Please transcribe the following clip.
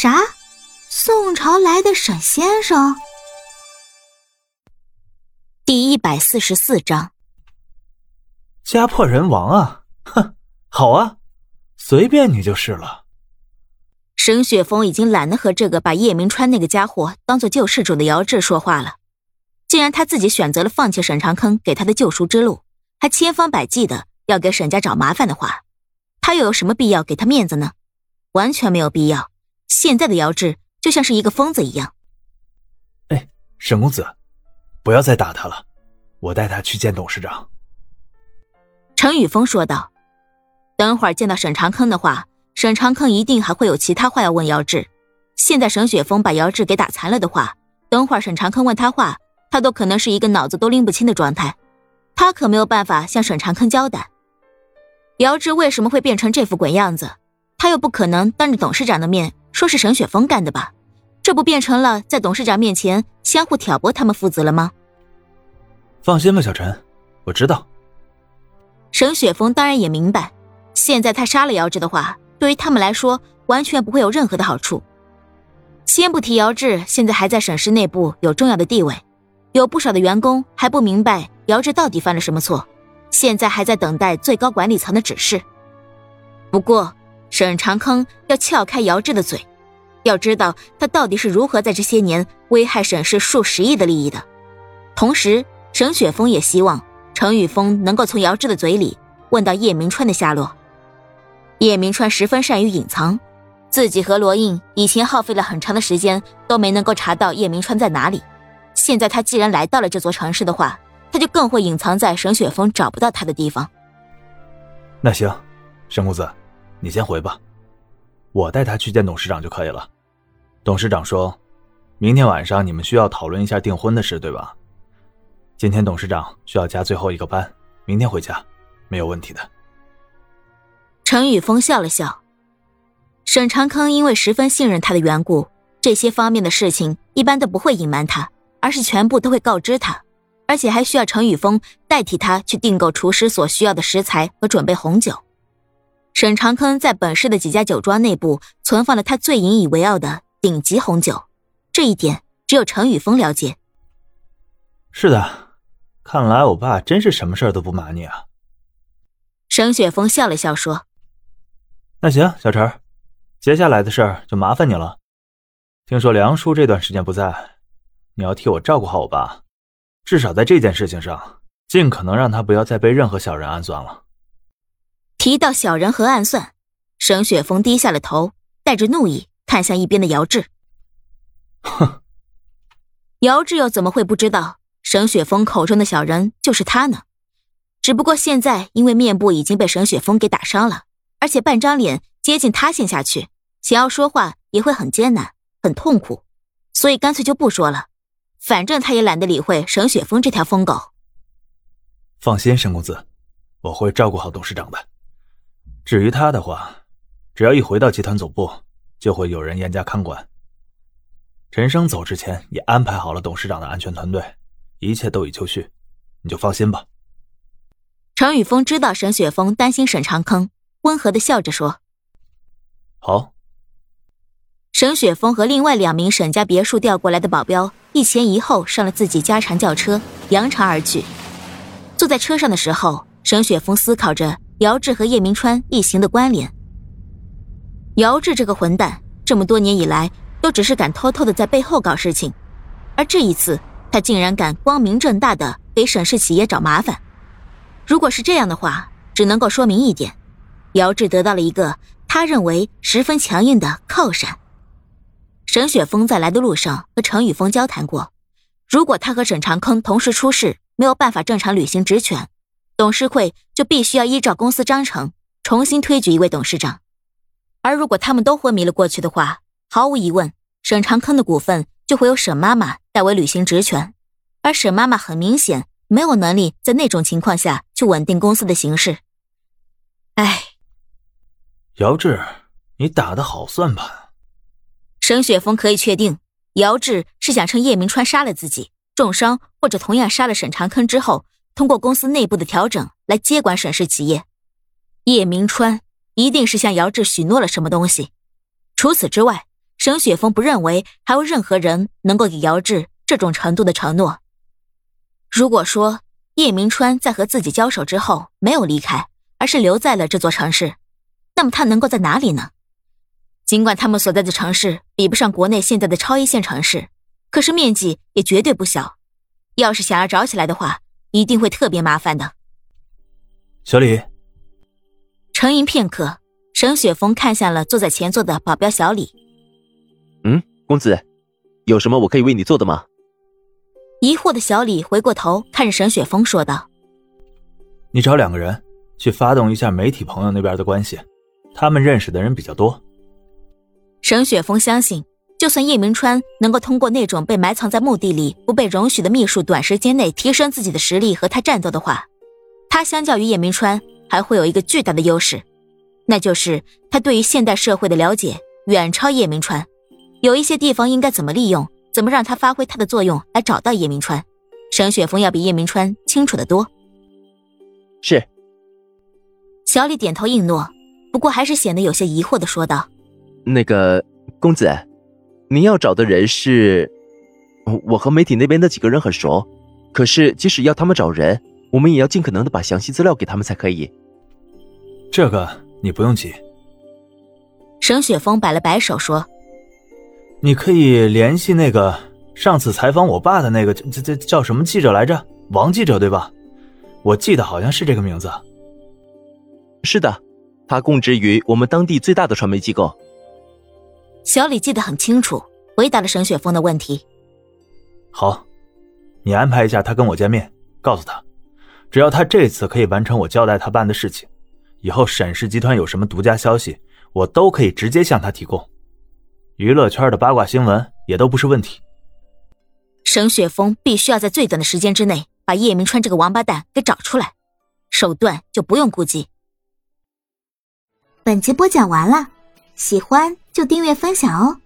啥？宋朝来的沈先生？第一百四十四章，家破人亡啊！哼，好啊，随便你就是了。沈雪峰已经懒得和这个把叶明川那个家伙当做救世主的姚志说话了。既然他自己选择了放弃沈长坑给他的救赎之路，还千方百计的要给沈家找麻烦的话，他又有什么必要给他面子呢？完全没有必要。现在的姚志就像是一个疯子一样。哎，沈公子，不要再打他了，我带他去见董事长。陈宇峰说道。等会儿见到沈长坑的话。沈长坑一定还会有其他话要问姚志。现在沈雪峰把姚志给打残了的话，等会儿沈长坑问他话，他都可能是一个脑子都拎不清的状态。他可没有办法向沈长坑交代，姚志为什么会变成这副鬼样子？他又不可能当着董事长的面说是沈雪峰干的吧？这不变成了在董事长面前相互挑拨他们父子了吗？放心吧，小陈，我知道。沈雪峰当然也明白，现在他杀了姚志的话。对于他们来说，完全不会有任何的好处。先不提姚志现在还在沈氏内部有重要的地位，有不少的员工还不明白姚志到底犯了什么错，现在还在等待最高管理层的指示。不过，沈长坑要撬开姚志的嘴，要知道他到底是如何在这些年危害沈氏数十亿的利益的。同时，沈雪峰也希望程宇峰能够从姚志的嘴里问到叶明川的下落。叶明川十分善于隐藏，自己和罗印以前耗费了很长的时间都没能够查到叶明川在哪里。现在他既然来到了这座城市的话，他就更会隐藏在沈雪峰找不到他的地方。那行，沈公子，你先回吧，我带他去见董事长就可以了。董事长说，明天晚上你们需要讨论一下订婚的事，对吧？今天董事长需要加最后一个班，明天回家，没有问题的。陈宇峰笑了笑，沈长坑因为十分信任他的缘故，这些方面的事情一般都不会隐瞒他，而是全部都会告知他，而且还需要陈宇峰代替他去订购厨师所需要的食材和准备红酒。沈长坑在本市的几家酒庄内部存放了他最引以为傲的顶级红酒，这一点只有陈宇峰了解。是的，看来我爸真是什么事儿都不瞒你啊。沈雪峰笑了笑说。那行，小陈，接下来的事儿就麻烦你了。听说梁叔这段时间不在，你要替我照顾好我爸，至少在这件事情上，尽可能让他不要再被任何小人暗算了。提到小人和暗算，沈雪峰低下了头，带着怒意看向一边的姚志。哼，姚志又怎么会不知道沈雪峰口中的小人就是他呢？只不过现在因为面部已经被沈雪峰给打伤了。而且半张脸接近塌陷下去，想要说话也会很艰难、很痛苦，所以干脆就不说了。反正他也懒得理会沈雪峰这条疯狗。放心，沈公子，我会照顾好董事长的。至于他的话，只要一回到集团总部，就会有人严加看管。陈生走之前也安排好了董事长的安全团队，一切都已就绪，你就放心吧。程宇峰知道沈雪峰担心沈长坑。温和的笑着说：“好。”沈雪峰和另外两名沈家别墅调过来的保镖一前一后上了自己家常轿车，扬长而去。坐在车上的时候，沈雪峰思考着姚志和叶明川一行的关联。姚志这个混蛋，这么多年以来都只是敢偷偷的在背后搞事情，而这一次他竟然敢光明正大的给沈氏企业找麻烦。如果是这样的话，只能够说明一点。姚志得到了一个他认为十分强硬的靠山。沈雪峰在来的路上和程宇峰交谈过，如果他和沈长坑同时出事，没有办法正常履行职权，董事会就必须要依照公司章程重新推举一位董事长。而如果他们都昏迷了过去的话，毫无疑问，沈长坑的股份就会由沈妈妈代为履行职权，而沈妈妈很明显没有能力在那种情况下去稳定公司的形势。唉。姚志，你打的好算盘。沈雪峰可以确定，姚志是想趁叶明川杀了自己、重伤或者同样杀了沈长坑之后，通过公司内部的调整来接管沈氏企业。叶明川一定是向姚志许诺了什么东西。除此之外，沈雪峰不认为还有任何人能够给姚志这种程度的承诺。如果说叶明川在和自己交手之后没有离开，而是留在了这座城市，那么他能够在哪里呢？尽管他们所在的城市比不上国内现在的超一线城市，可是面积也绝对不小。要是想要找起来的话，一定会特别麻烦的。小李，沉吟片刻，沈雪峰看向了坐在前座的保镖小李。嗯，公子，有什么我可以为你做的吗？疑惑的小李回过头看着沈雪峰说道：“你找两个人去发动一下媒体朋友那边的关系，他们认识的人比较多。”沈雪峰相信，就算叶明川能够通过那种被埋藏在墓地里不被容许的秘术，短时间内提升自己的实力和他战斗的话，他相较于叶明川还会有一个巨大的优势，那就是他对于现代社会的了解远超叶明川。有一些地方应该怎么利用，怎么让他发挥他的作用来找到叶明川，沈雪峰要比叶明川清楚的多。是。小李点头应诺，不过还是显得有些疑惑的说道：“那个公子，您要找的人是？我和媒体那边的几个人很熟，可是即使要他们找人，我们也要尽可能的把详细资料给他们才可以。这个你不用急。”沈雪峰摆了摆手说。你可以联系那个上次采访我爸的那个，这这叫什么记者来着？王记者对吧？我记得好像是这个名字。是的，他供职于我们当地最大的传媒机构。小李记得很清楚，回答了沈雪峰的问题。好，你安排一下他跟我见面，告诉他，只要他这次可以完成我交代他办的事情，以后沈氏集团有什么独家消息，我都可以直接向他提供。娱乐圈的八卦新闻也都不是问题。沈雪峰必须要在最短的时间之内把叶明川这个王八蛋给找出来，手段就不用顾忌。本集播讲完了，喜欢就订阅分享哦。